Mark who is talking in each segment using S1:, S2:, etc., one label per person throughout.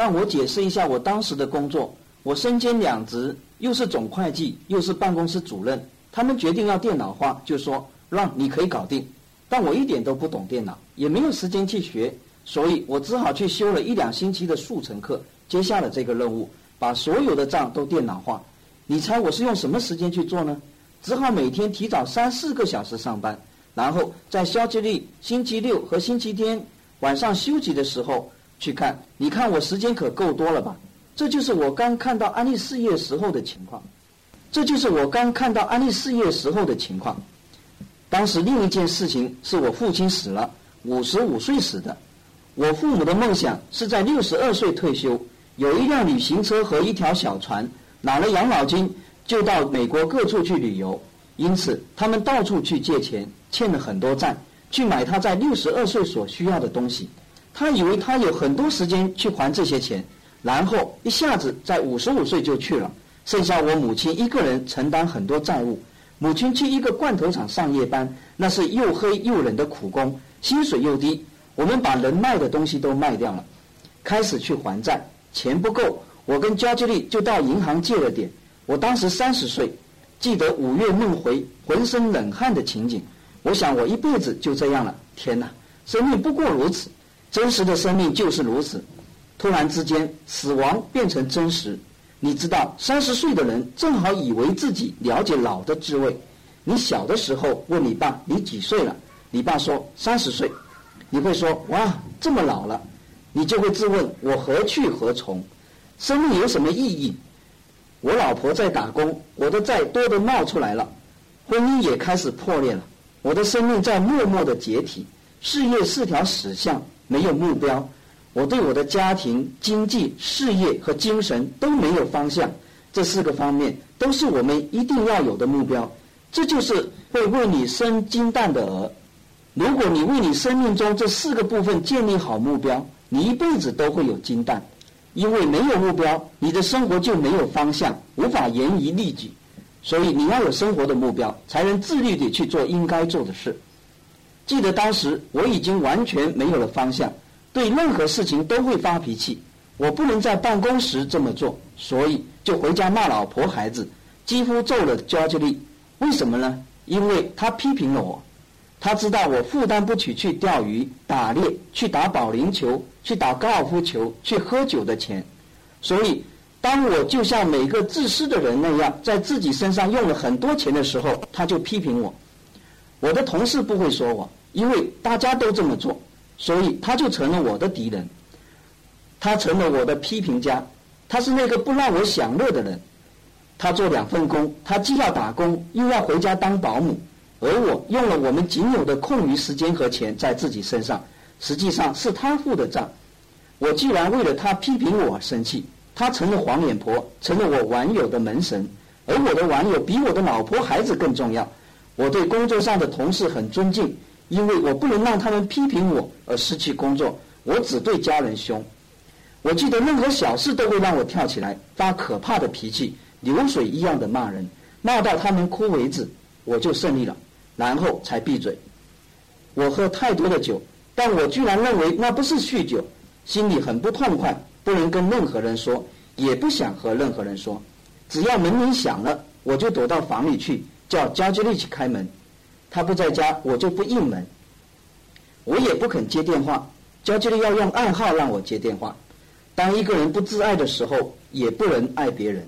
S1: 让我解释一下我当时的工作。我身兼两职，又是总会计，又是办公室主任。他们决定要电脑化，就说让你可以搞定。但我一点都不懂电脑，也没有时间去学，所以我只好去修了一两星期的速成课，接下了这个任务，把所有的账都电脑化。你猜我是用什么时间去做呢？只好每天提早三四个小时上班，然后在肖吉利星期六和星期天晚上休息的时候去看。你看我时间可够多了吧？这就是我刚看到安利事业时候的情况。这就是我刚看到安利事业时候的情况。当时另一件事情是我父亲死了，五十五岁死的。我父母的梦想是在六十二岁退休，有一辆旅行车和一条小船，拿了养老金。就到美国各处去旅游，因此他们到处去借钱，欠了很多债，去买他在六十二岁所需要的东西。他以为他有很多时间去还这些钱，然后一下子在五十五岁就去了，剩下我母亲一个人承担很多债务。母亲去一个罐头厂上夜班，那是又黑又冷的苦工，薪水又低。我们把能卖的东西都卖掉了，开始去还债，钱不够，我跟焦吉利就到银行借了点。我当时三十岁，记得五月梦回，浑身冷汗的情景。我想我一辈子就这样了。天哪，生命不过如此，真实的生命就是如此。突然之间，死亡变成真实。你知道，三十岁的人正好以为自己了解老的滋味。你小的时候问你爸你几岁了，你爸说三十岁，你会说哇这么老了，你就会自问我何去何从？生命有什么意义？我老婆在打工，我的债多的冒出来了，婚姻也开始破裂了，我的生命在默默的解体，事业是条死巷，没有目标，我对我的家庭、经济、事业和精神都没有方向，这四个方面都是我们一定要有的目标，这就是会为你生金蛋的鹅。如果你为你生命中这四个部分建立好目标，你一辈子都会有金蛋。因为没有目标，你的生活就没有方向，无法严于律己。所以你要有生活的目标，才能自律地去做应该做的事。记得当时我已经完全没有了方向，对任何事情都会发脾气。我不能在办公时这么做，所以就回家骂老婆孩子，几乎揍了焦吉利。为什么呢？因为他批评了我。他知道我负担不起去钓鱼、打猎、去打保龄球、去打高尔夫球、去喝酒的钱，所以当我就像每个自私的人那样，在自己身上用了很多钱的时候，他就批评我。我的同事不会说我，因为大家都这么做，所以他就成了我的敌人。他成了我的批评家，他是那个不让我享乐的人。他做两份工，他既要打工，又要回家当保姆。而我用了我们仅有的空余时间和钱在自己身上，实际上是他付的账。我既然为了他批评我生气，他成了黄脸婆，成了我网友的门神。而我的网友比我的老婆孩子更重要。我对工作上的同事很尊敬，因为我不能让他们批评我而失去工作。我只对家人凶。我记得任何小事都会让我跳起来发可怕的脾气，流水一样的骂人，骂到他们哭为止，我就胜利了。然后才闭嘴。我喝太多的酒，但我居然认为那不是酗酒，心里很不痛快，不能跟任何人说，也不想和任何人说。只要门铃响了，我就躲到房里去，叫焦吉利去开门。他不在家，我就不应门。我也不肯接电话，焦吉利要用暗号让我接电话。当一个人不自爱的时候，也不能爱别人。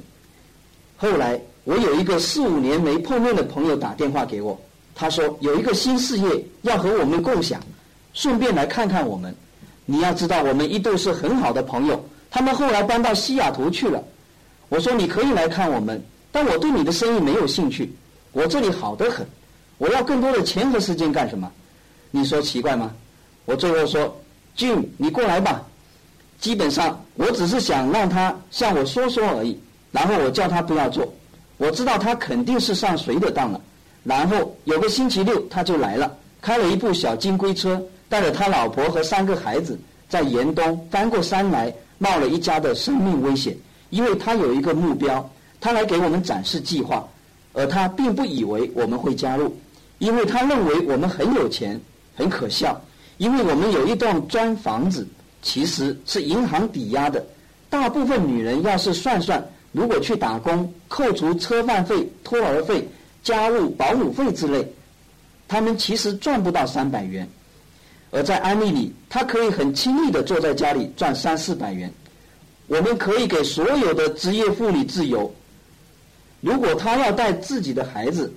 S1: 后来，我有一个四五年没碰面的朋友打电话给我。他说有一个新事业要和我们共享，顺便来看看我们。你要知道，我们一度是很好的朋友。他们后来搬到西雅图去了。我说你可以来看我们，但我对你的生意没有兴趣。我这里好得很，我要更多的钱和时间干什么？你说奇怪吗？我最后说，Jim，你过来吧。基本上，我只是想让他向我说说而已。然后我叫他不要做。我知道他肯定是上谁的当了。然后有个星期六，他就来了，开了一部小金龟车，带着他老婆和三个孩子，在严冬翻过山来，冒了一家的生命危险。因为他有一个目标，他来给我们展示计划，而他并不以为我们会加入，因为他认为我们很有钱，很可笑，因为我们有一栋砖房子，其实是银行抵押的，大部分女人要是算算，如果去打工，扣除车饭费、托儿费、家务、保姆费之类，她们其实赚不到三百元。而在安利里，她可以很轻易的坐在家里赚三四百元。我们可以给所有的职业妇女自由。如果她要带自己的孩子，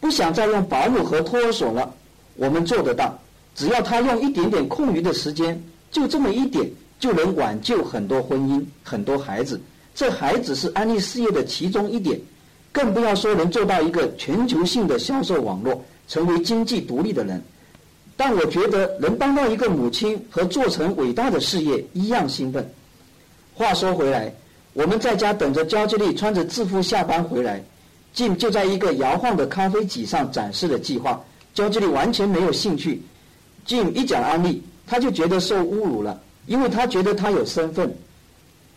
S1: 不想再用保姆和托儿所了，我们做得到。只要他用一点点空余的时间，就这么一点，就能挽救很多婚姻、很多孩子。这还只是安利事业的其中一点，更不要说能做到一个全球性的销售网络，成为经济独立的人。但我觉得能帮到一个母亲和做成伟大的事业一样兴奋。话说回来，我们在家等着焦吉利穿着制服下班回来。Jim 就在一个摇晃的咖啡几上展示了计划，焦吉利完全没有兴趣。Jim 一讲安利，他就觉得受侮辱了，因为他觉得他有身份，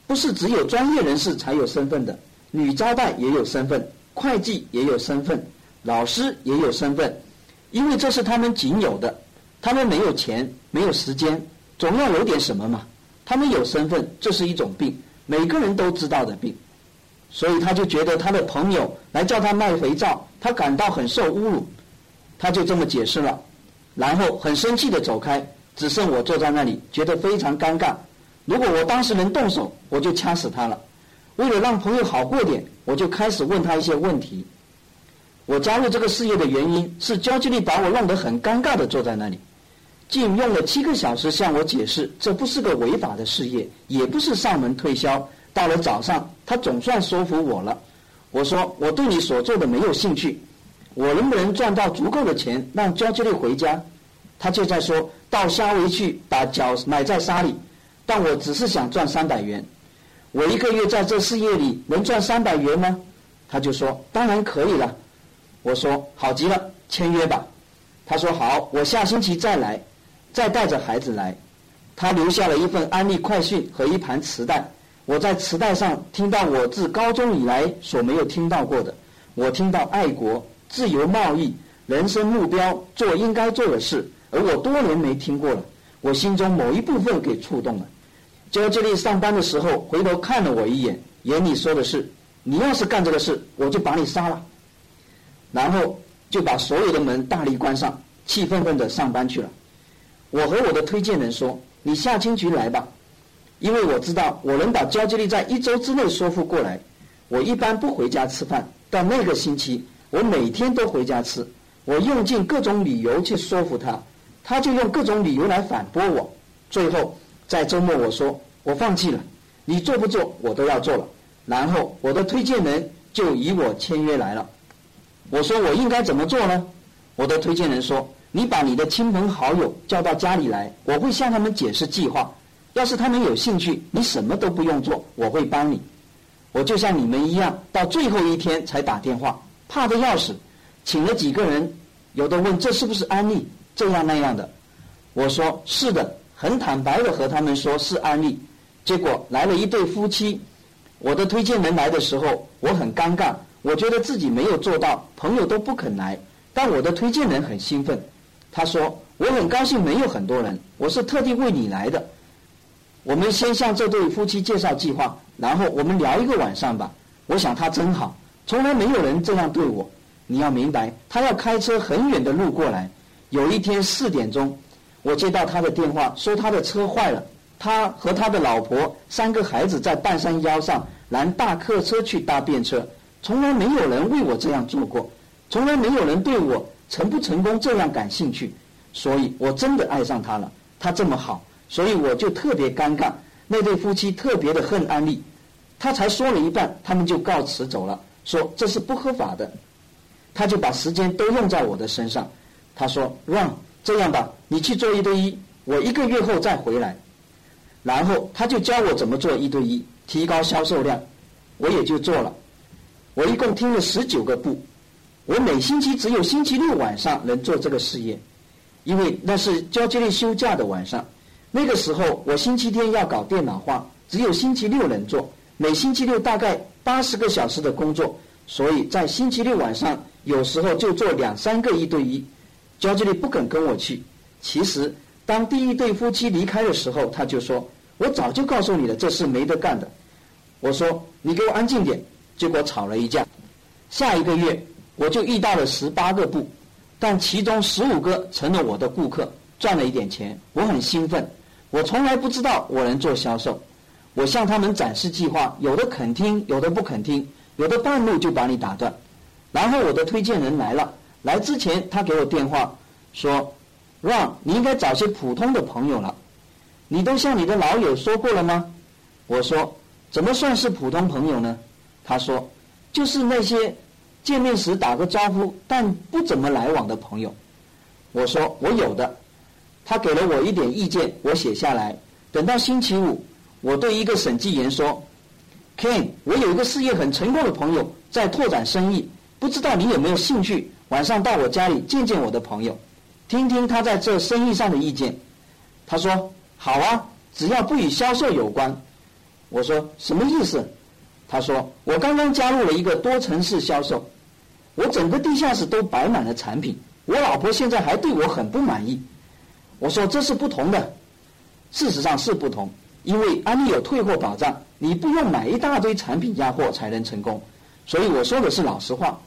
S1: 不是只有专业人士才有身份的，女招待也有身份，会计也有身份，老师也有身份，因为这是他们仅有的，他们没有钱，没有时间，总要有点什么嘛。他们有身份，这是一种病，每个人都知道的病。所以他就觉得他的朋友来叫他卖肥皂，他感到很受侮辱，他就这么解释了，然后很生气的走开，只剩我坐在那里，觉得非常尴尬。如果我当时能动手，我就掐死他了。为了让朋友好过点，我就开始问他一些问题。我加入这个事业的原因是焦吉利把我弄得很尴尬的坐在那里，竟用了七个小时向我解释，这不是个违法的事业，也不是上门推销。到了早上，他总算说服我了。我说我对你所做的没有兴趣，我能不能赚到足够的钱让焦吉利回家？他就在说到夏威去把脚埋在沙里，但我只是想赚三百元。我一个月在这事业里能赚三百元吗？他就说当然可以了。我说好极了，签约吧。他说好，我下星期再来，再带着孩子来。他留下了一份安利快讯和一盘磁带。我在磁带上听到我自高中以来所没有听到过的，我听到爱国、自由贸易、人生目标、做应该做的事，而我多年没听过了。我心中某一部分给触动了。焦吉利上班的时候回头看了我一眼，眼里说的是：“你要是干这个事，我就把你杀了。”然后就把所有的门大力关上，气愤愤地上班去了。我和我的推荐人说：“你下清局来吧。”因为我知道我能把焦吉利在一周之内说服过来，我一般不回家吃饭，但那个星期我每天都回家吃。我用尽各种理由去说服他，他就用各种理由来反驳我。最后在周末我说我放弃了，你做不做我都要做了。然后我的推荐人就以我签约来了。我说我应该怎么做呢？我的推荐人说你把你的亲朋好友叫到家里来，我会向他们解释计划。要是他们有兴趣，你什么都不用做，我会帮你。我就像你们一样，到最后一天才打电话，怕的要死。请了几个人，有的问这是不是安利，这样那样的。我说是的，很坦白的和他们说是安利。结果来了一对夫妻，我的推荐人来的时候，我很尴尬，我觉得自己没有做到，朋友都不肯来，但我的推荐人很兴奋。他说我很高兴没有很多人，我是特地为你来的。我们先向这对夫妻介绍计划，然后我们聊一个晚上吧。我想他真好，从来没有人这样对我。你要明白，他要开车很远的路过来。有一天四点钟，我接到他的电话，说他的车坏了，他和他的老婆、三个孩子在半山腰上拦大客车去搭便车。从来没有人为我这样做过，从来没有人对我成不成功这样感兴趣。所以我真的爱上他了，他这么好。所以我就特别尴尬，那对夫妻特别的恨安利，他才说了一半，他们就告辞走了，说这是不合法的，他就把时间都用在我的身上。他说让这样吧，你去做一对一，我一个月后再回来。然后他就教我怎么做一对一，提高销售量，我也就做了。我一共听了十九个步，我每星期只有星期六晚上能做这个事业，因为那是交接令休假的晚上。那个时候，我星期天要搞电脑化，只有星期六能做。每星期六大概八十个小时的工作，所以在星期六晚上，有时候就做两三个一对一。焦经理不肯跟我去。其实，当第一对夫妻离开的时候，他就说：“我早就告诉你了，这事没得干的。我说你给我安静点，结果吵了一架。下一个月我就遇到了十八个部，但其中十五个成了我的顾客，赚了一点钱，我很兴奋。我从来不知道我能做销售，我向他们展示计划，有的肯听，有的不肯听，有的半路就把你打断。然后我的推荐人来了，来之前他给我电话说：“Ron，你应该找些普通的朋友了。你都向你的老友说过了吗？”我说。怎么算是普通朋友呢？他说，就是那些见面时打个招呼但不怎么来往的朋友。我说我有的。他给了我一点意见，我写下来。等到星期五，我对一个审计员说：“Ken，我有一个事业很成功的朋友在拓展生意，不知道你有没有兴趣晚上到我家里见见我的朋友，听听他在这生意上的意见。”他说：“好啊，只要不与销售有关。”我说什么意思？他说我刚刚加入了一个多城市销售，我整个地下室都摆满了产品。我老婆现在还对我很不满意。我说这是不同的，事实上是不同，因为安利有退货保障，你不用买一大堆产品压货才能成功。所以我说的是老实话。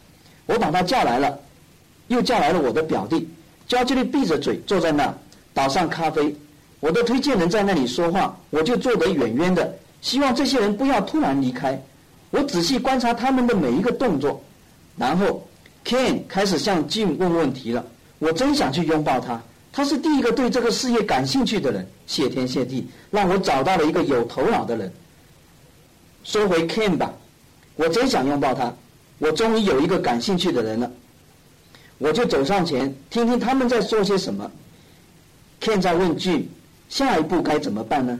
S1: 我把他叫来了，又叫来了我的表弟，焦急地闭着嘴坐在那，倒上咖啡。我的推荐人在那里说话，我就坐得远远的。希望这些人不要突然离开。我仔细观察他们的每一个动作，然后 Ken 开始向 Jim 问问题了。我真想去拥抱他，他是第一个对这个事业感兴趣的人。谢天谢地，让我找到了一个有头脑的人。说回 Ken 吧，我真想拥抱他。我终于有一个感兴趣的人了。我就走上前，听听他们在说些什么。Ken 在问 Jim，下一步该怎么办呢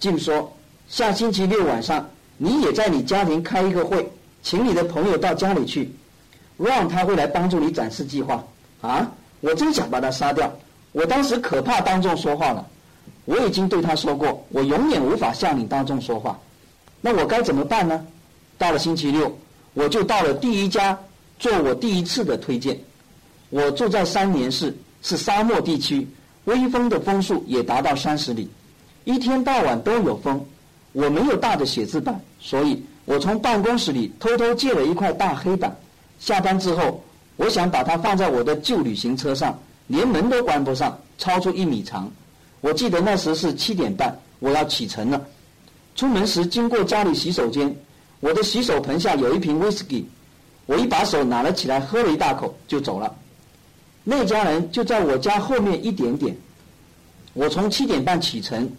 S1: ？Jim 说。下星期六晚上，你也在你家庭开一个会，请你的朋友到家里去，Ron 他会来帮助你展示计划。啊，我真想把他杀掉。我当时可怕当众说话了。我已经对他说过，我永远无法向你当众说话。那我该怎么办呢？到了星期六，我就到了第一家做我第一次的推荐。我住在三年市，是沙漠地区，微风的风速也达到三十里，一天到晚都有风。我没有大的写字板，所以我从办公室里偷偷借了一块大黑板。下班之后，我想把它放在我的旧旅行车上，连门都关不上，超出一米长。我记得那时是七点半，我要启程了。出门时经过家里洗手间，我的洗手盆下有一瓶威士忌，我一把手拿了起来，喝了一大口就走了。那家人就在我家后面一点点。我从七点半启程。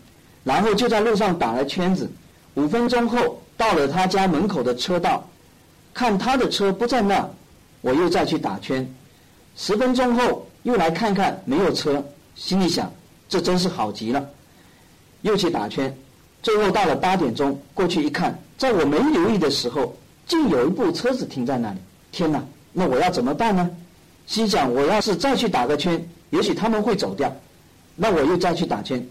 S1: 然后就在路上打了圈子，五分钟后到了他家门口的车道，看他的车不在那，我又再去打圈，十分钟后又来看看没有车，心里想这真是好极了，又去打圈，最后到了八点钟过去一看，在我没留意的时候，竟有一部车子停在那里，天哪，那我要怎么办呢？心想我要是再去打个圈，也许他们会走掉，那我又再去打圈。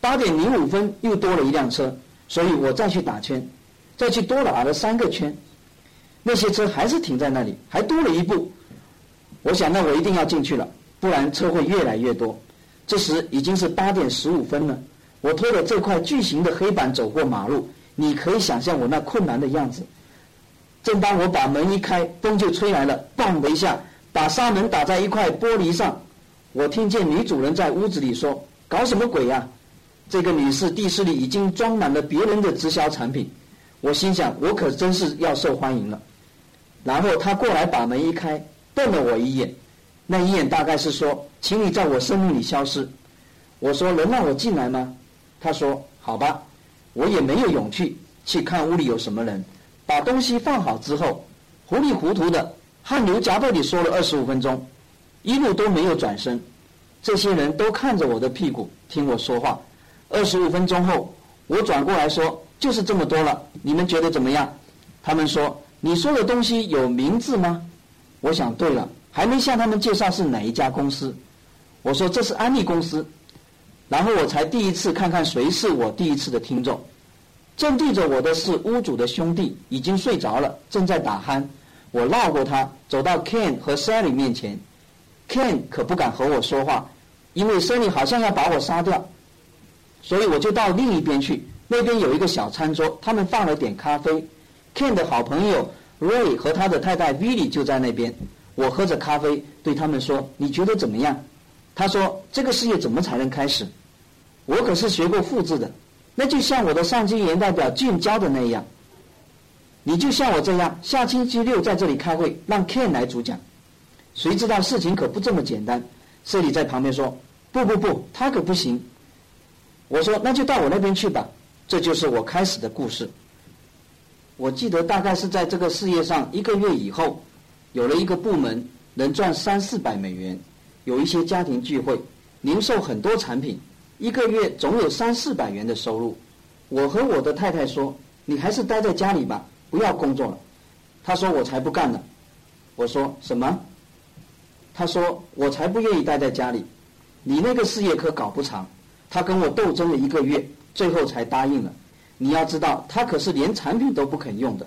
S1: 八点零五分又多了一辆车，所以我再去打圈，再去多打了三个圈，那些车还是停在那里，还多了一步。我想，那我一定要进去了，不然车会越来越多。这时已经是八点十五分了，我拖着这块巨型的黑板走过马路，你可以想象我那困难的样子。正当我把门一开，风就吹来了，砰的一下，把纱门打在一块玻璃上。我听见女主人在屋子里说：“搞什么鬼呀？”这个女士地室里已经装满了别人的直销产品，我心想我可真是要受欢迎了。然后她过来把门一开，瞪了我一眼，那一眼大概是说，请你在我生命里消失。我说能让我进来吗？他说好吧。我也没有勇气去看屋里有什么人。把东西放好之后，糊里糊涂的汗流浃背地说了二十五分钟，一路都没有转身。这些人都看着我的屁股听我说话。二十五分钟后，我转过来说：“就是这么多了，你们觉得怎么样？”他们说：“你说的东西有名字吗？”我想对了，还没向他们介绍是哪一家公司。我说：“这是安利公司。”然后我才第一次看看谁是我第一次的听众。正对着我的是屋主的兄弟，已经睡着了，正在打鼾。我绕过他，走到 Ken 和 Sally 面前。Ken 可不敢和我说话，因为 Sally 好像要把我杀掉。所以我就到另一边去，那边有一个小餐桌，他们放了点咖啡。Ken 的好朋友 Ray 和他的太太 Billy 就在那边。我喝着咖啡，对他们说：“你觉得怎么样？”他说：“这个事业怎么才能开始？我可是学过复制的，那就像我的上级研代表俊教的那样。你就像我这样，下星期六在这里开会，让 Ken 来主讲。谁知道事情可不这么简单。”这里在旁边说：“不不不，他可不行。”我说：“那就到我那边去吧。”这就是我开始的故事。我记得大概是在这个事业上一个月以后。有了一个部门能赚三四百美元，有一些家庭聚会，零售很多产品，一个月总有三四百元的收入。我和我的太太说：“你还是待在家里吧，不要工作了。”他说：“我才不干呢。”我说：“什么？”他说：“我才不愿意待在家里，你那个事业可搞不长。”他跟我斗争了一个月，最后才答应了。你要知道，他可是连产品都不肯用的。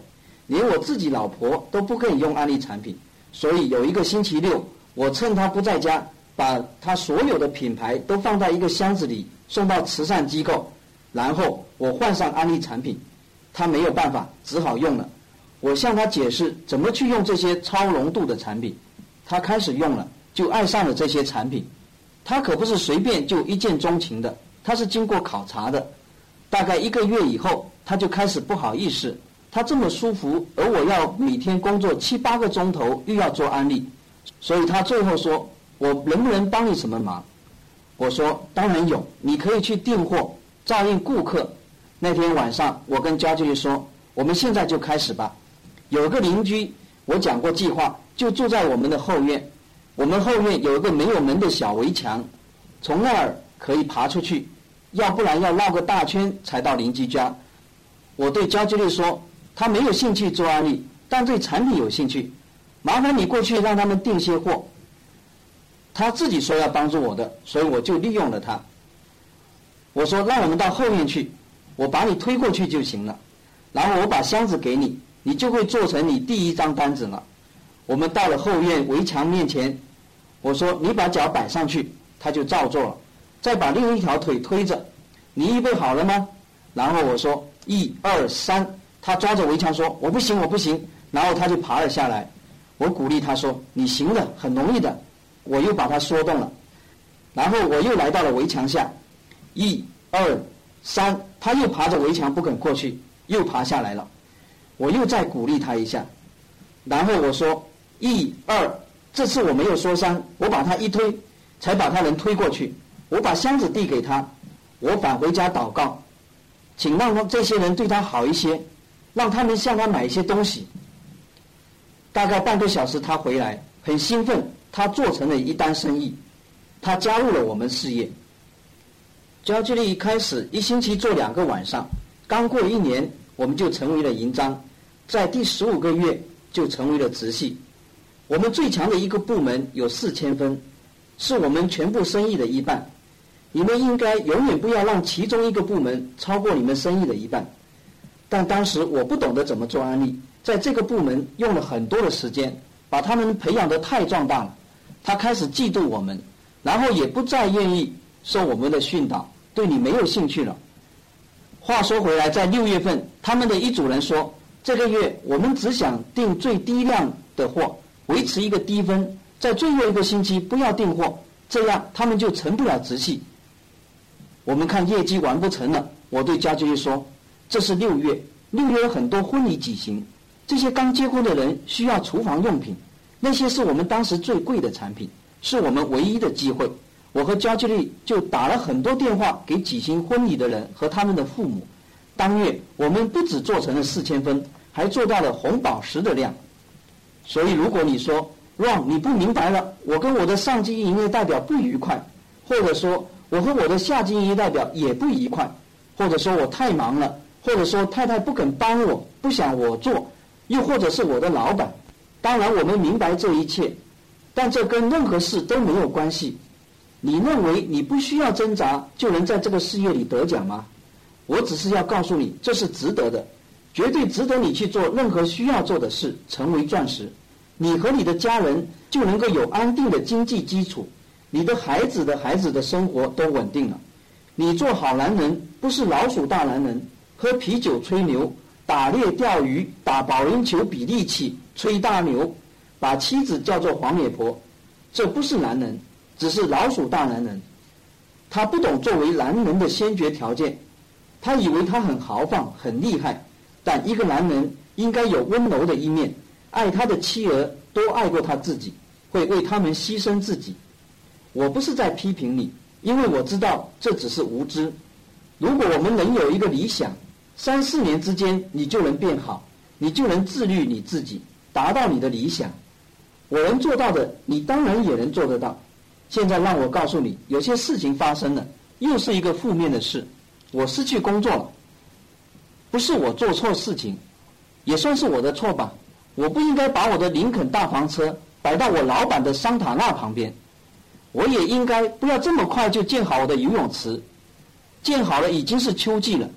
S1: 连我自己老婆都不可以用安利产品，所以有一个星期六，我趁他不在家，把他所有的品牌都放在一个箱子里送到慈善机构，然后我换上安利产品，他没有办法，只好用了。我向他解释怎么去用这些超浓度的产品，他开始用了，就爱上了这些产品。他可不是随便就一见钟情的，他是经过考察的。大概一个月以后，他就开始不好意思。他这么舒服，而我要每天工作七八个钟头，又要做安利，所以他最后说：“我能不能帮你什么忙？”我说：“当然有，你可以去订货，照应顾客。”那天晚上，我跟焦经理说：“我们现在就开始吧。”有个邻居，我讲过计划，就住在我们的后院。我们后院有一个没有门的小围墙，从那儿可以爬出去，要不然要绕个大圈才到邻居家。我对焦经理说。他没有兴趣做安利，但对产品有兴趣。麻烦你过去让他们订些货。他自己说要帮助我的，所以我就利用了他。我说让我们到后面去，我把你推过去就行了。然后我把箱子给你，你就会做成你第一张单子了。我们到了后院围墙面前，我说你把脚摆上去，他就照做了。再把另一条腿推着，你预备好了吗？然后我说一二三。他抓着围墙说：“我不行，我不行。”然后他就爬了下来。我鼓励他说：“你行的，很容易的。”我又把他说动了。然后我又来到了围墙下，一、二、三，他又爬着围墙不肯过去，又爬下来了。我又再鼓励他一下。然后我说：“一、二，这次我没有说三，我把他一推，才把他能推过去。我把箱子递给他，我返回家祷告，请让他这些人对他好一些。”让他们向他买一些东西。大概半个小时，他回来很兴奋，他做成了一单生意，他加入了我们事业。焦距力一开始一星期做两个晚上，刚过一年，我们就成为了银章，在第十五个月就成为了直系。我们最强的一个部门有四千分，是我们全部生意的一半。你们应该永远不要让其中一个部门超过你们生意的一半。但当时我不懂得怎么做安利，在这个部门用了很多的时间，把他们培养得太壮大了。他开始嫉妒我们，然后也不再愿意受我们的训导，对你没有兴趣了。话说回来，在六月份，他们的一组人说，这个月我们只想订最低量的货，维持一个低分，在最后一个星期不要订货，这样他们就成不了直系。我们看业绩完不成了，我对家居说。这是六月，六月有很多婚礼举行，这些刚结婚的人需要厨房用品，那些是我们当时最贵的产品，是我们唯一的机会。我和焦吉丽就打了很多电话给举行婚礼的人和他们的父母。当月我们不止做成了四千分，还做到了红宝石的量。所以如果你说哇你不明白了，我跟我的上级营业代表不愉快，或者说我和我的下级营业代表也不愉快，或者说我太忙了。或者说太太不肯帮我，不想我做，又或者是我的老板。当然，我们明白这一切，但这跟任何事都没有关系。你认为你不需要挣扎就能在这个事业里得奖吗？我只是要告诉你，这是值得的，绝对值得你去做任何需要做的事，成为钻石。你和你的家人就能够有安定的经济基础，你的孩子的孩子的生活都稳定了。你做好男人，不是老鼠大男人。喝啤酒吹牛，打猎钓鱼，打保龄球比力气，吹大牛，把妻子叫做黄脸婆，这不是男人，只是老鼠大男人。他不懂作为男人的先决条件，他以为他很豪放、很厉害，但一个男人应该有温柔的一面，爱他的妻儿多爱过他自己，会为他们牺牲自己。我不是在批评你，因为我知道这只是无知。如果我们能有一个理想，三四年之间你就能变好，你就能自律你自己，达到你的理想。我能做到的，你当然也能做得到。现在让我告诉你，有些事情发生了，又是一个负面的事。我失去工作了，不是我做错事情，也算是我的错吧。我不应该把我的林肯大房车摆到我老板的桑塔纳旁边。我也应该不要这么快就建好我的游泳池，建好了已经是秋季了，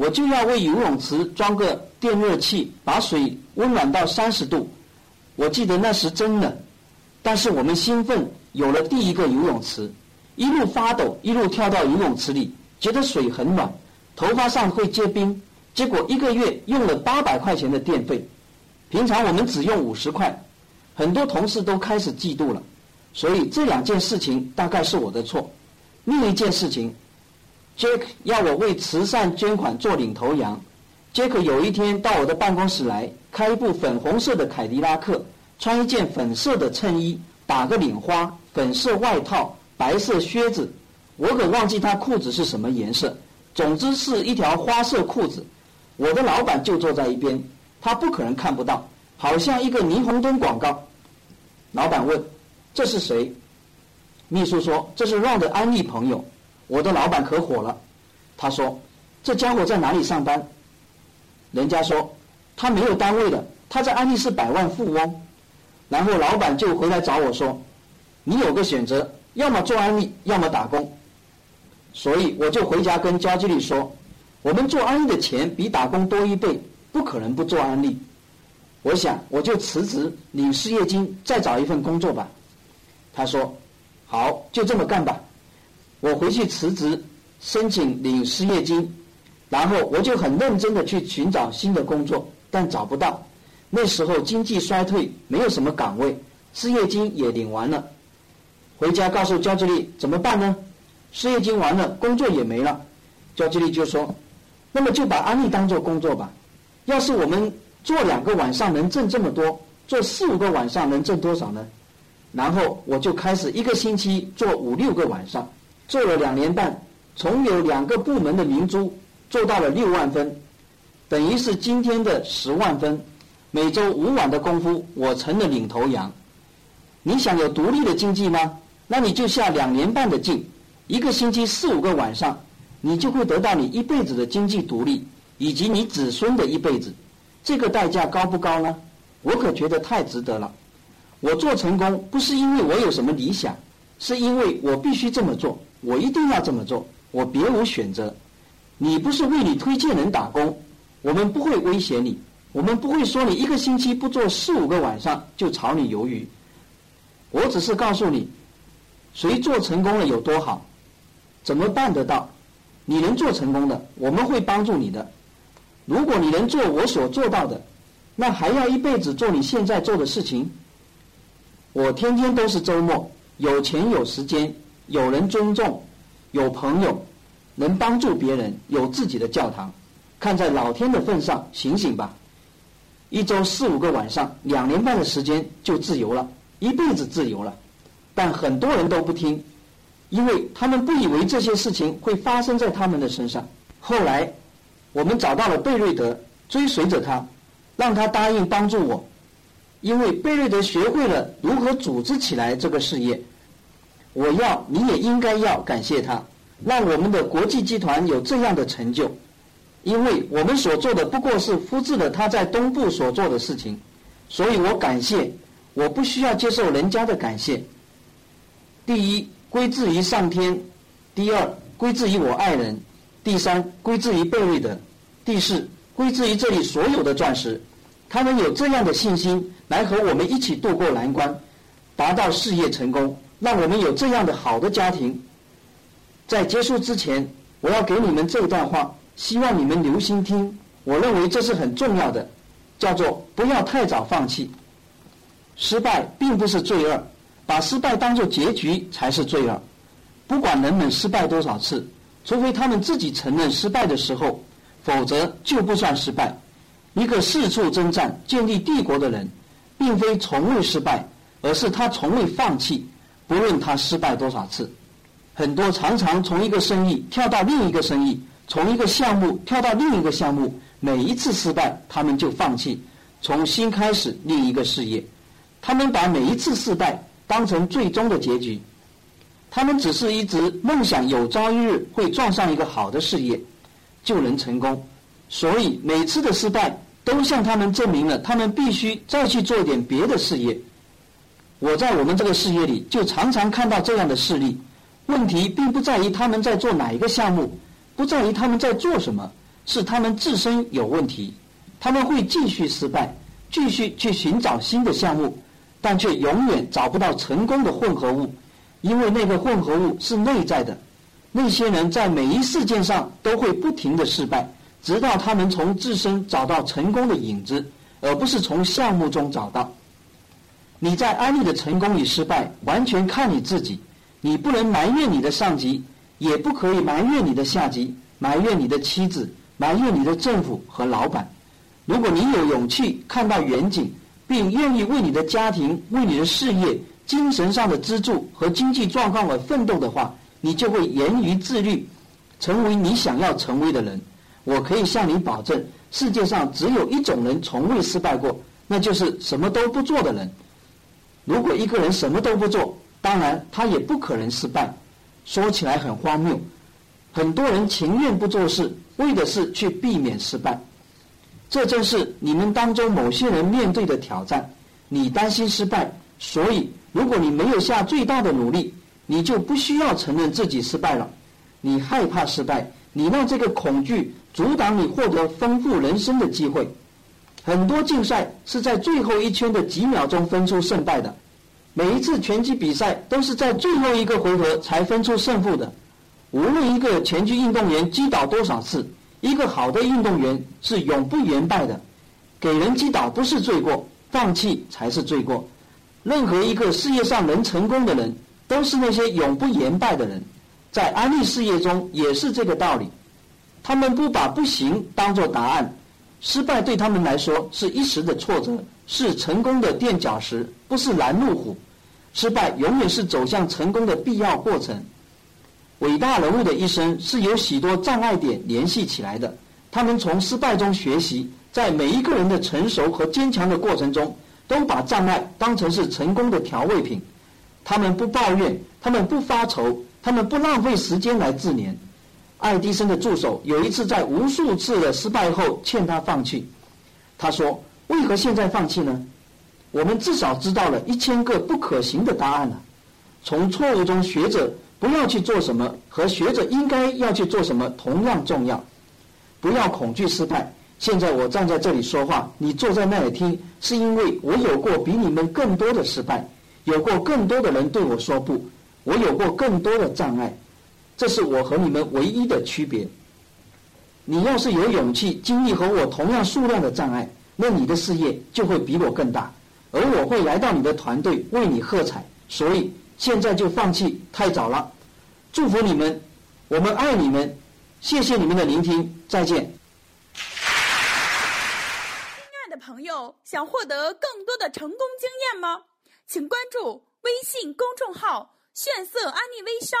S1: 我就要为游泳池装个电热器，把水温暖到三十度。我记得那时真的，但是我们兴奋有了第一个游泳池，一路发抖，一路跳到游泳池里，觉得水很暖，头发上会结冰。结果一个月用了八百块钱的电费，平常我们只用五十块，很多同事都开始嫉妒了。所以这两件事情大概是我的错。另一件事情，Jack 要我为慈善捐款做领头羊。Jack 有一天到我的办公室来，开一部粉红色的凯迪拉克，穿一件粉色的衬衣，打个领花，粉色外套，白色靴子。我可忘记他裤子是什么颜色，总之是一条花色裤子。我的老板就坐在一边，他不可能看不到，好像一个霓虹灯广告。老板问。这是谁？秘书说：“这是 Ron 的安利朋友。”我的老板可火了，他说：“这家伙在哪里上班？”人家说：“他没有单位的，他在安利是百万富翁。”然后老板就回来找我说：“你有个选择，要么做安利，要么打工。”所以我就回家跟焦经理说：“我们做安利的钱比打工多一倍，不可能不做安利。”我想我就辞职领失业金，再找一份工作吧。他说：“好，就这么干吧。我回去辞职，申请领失业金，然后我就很认真的去寻找新的工作，但找不到。那时候经济衰退，没有什么岗位，失业金也领完了。回家告诉焦志丽怎么办呢？失业金完了，工作也没了。焦志丽就说：那么就把安利当做工作吧。要是我们做两个晚上能挣这么多，做四五个晚上能挣多少呢？”然后我就开始一个星期做五六个晚上，做了两年半，从有两个部门的明珠做到了六万分，等于是今天的十万分。每周五晚的功夫，我成了领头羊。你想有独立的经济吗？那你就下两年半的劲，一个星期四五个晚上，你就会得到你一辈子的经济独立，以及你子孙的一辈子。这个代价高不高呢？我可觉得太值得了。我做成功不是因为我有什么理想，是因为我必须这么做，我一定要这么做，我别无选择。你不是为你推荐人打工，我们不会威胁你，我们不会说你一个星期不做四五个晚上就炒你鱿鱼。我只是告诉你，谁做成功了有多好，怎么办得到？你能做成功的，我们会帮助你的。如果你能做我所做到的，那还要一辈子做你现在做的事情？我天天都是周末，有钱有时间，有人尊重，有朋友，能帮助别人，有自己的教堂。看在老天的份上，醒醒吧！一周四五个晚上，两年半的时间就自由了，一辈子自由了。但很多人都不听，因为他们不以为这些事情会发生在他们的身上。后来，我们找到了贝瑞德，追随着他，让他答应帮助我。因为贝瑞德学会了如何组织起来这个事业，我要你也应该要感谢他，让我们的国际集团有这样的成就。因为我们所做的不过是复制了他在东部所做的事情，所以我感谢，我不需要接受人家的感谢。第一，归自于上天；第二，归自于我爱人；第三，归自于贝瑞德；第四，归自于这里所有的钻石。他们有这样的信心来和我们一起度过难关，达到事业成功，让我们有这样的好的家庭。在结束之前，我要给你们这段话，希望你们留心听。我认为这是很重要的，叫做不要太早放弃。失败并不是罪恶，把失败当作结局才是罪恶。不管人们失败多少次，除非他们自己承认失败的时候，否则就不算失败。一个四处征战、建立帝国的人，并非从未失败，而是他从未放弃，不论他失败多少次。很多常常从一个生意跳到另一个生意，从一个项目跳到另一个项目，每一次失败，他们就放弃，重新开始另一个事业。他们把每一次失败当成最终的结局，他们只是一直梦想有朝一日会撞上一个好的事业，就能成功。所以每次的失败都向他们证明了他们必须再去做点别的事业。我在我们这个事业里就常常看到这样的事例。问题并不在于他们在做哪一个项目，不在于他们在做什么，是他们自身有问题。他们会继续失败，继续去寻找新的项目。但却永远找不到成功的混合物，因为那个混合物是内在的。那些人在每一事件上都会不停的失败，直到他们从自身找到成功的影子，而不是从项目中找到。你在安利的成功与失败，完全看你自己。你不能埋怨你的上级，也不可以埋怨你的下级，埋怨你的妻子，埋怨你的政府和老板。如果你有勇气看到远景。并愿意为你的家庭、为你的事业、精神上的支柱和经济状况而奋斗的话，你就会严于自律，成为你想要成为的人。我可以向你保证，世界上只有一种人从未失败过，那就是什么都不做的人。如果一个人什么都不做，当然他也不可能失败。说起来很荒谬，很多人情愿不做事，为的是去避免失败。这正是你们当中某些人面对的挑战。你担心失败，所以如果你没有下最大的努力，你就不需要承认自己失败了。你害怕失败，你让这个恐惧阻挡你获得丰富人生的机会。很多竞赛是在最后一圈的几秒钟分出胜败的，每一次拳击比赛都是在最后一个回合才分出胜负的。无论一个拳击运动员击倒多少次。一个好的运动员是永不言败的，给人击倒不是罪过，放弃才是罪过。任何一个事业上能成功的人，都是那些永不言败的人。在安利事业中也是这个道理。他们不把不行当做答案，失败对他们来说是一时的挫折，是成功的垫脚石，不是拦路虎。失败永远是走向成功的必要过程。伟大人物的一生是由许多障碍点联系起来的，他们从失败中学习，在每一个人的成熟和坚强的过程中，都把障碍当成是成功的调味品。他们不抱怨，他们不发愁，他们不浪费时间来自怜。爱迪生的助手有一次在无数次的失败后劝他放弃，他说：“为何现在放弃呢？我们至少知道了一千个不可行的答案了。从错误中学着。”不要去做什么，和学着应该要去做什么同样重要。不要恐惧失败。现在我站在这里说话，你坐在那里听，是因为我有过比你们更多的失败，有过更多的人对我说不，我有过更多的障碍，这是我和你们唯一的区别。你要是有勇气经历和我同样数量的障碍，那你的事业就会比我更大，而我会来到你的团队为你喝彩。所以。现在就放弃太早了，祝福你们，我们爱你们，谢谢你们的聆听，再见。亲
S2: 爱的朋友，想获得更多的成功经验吗？请关注微信公众号“炫色安利微商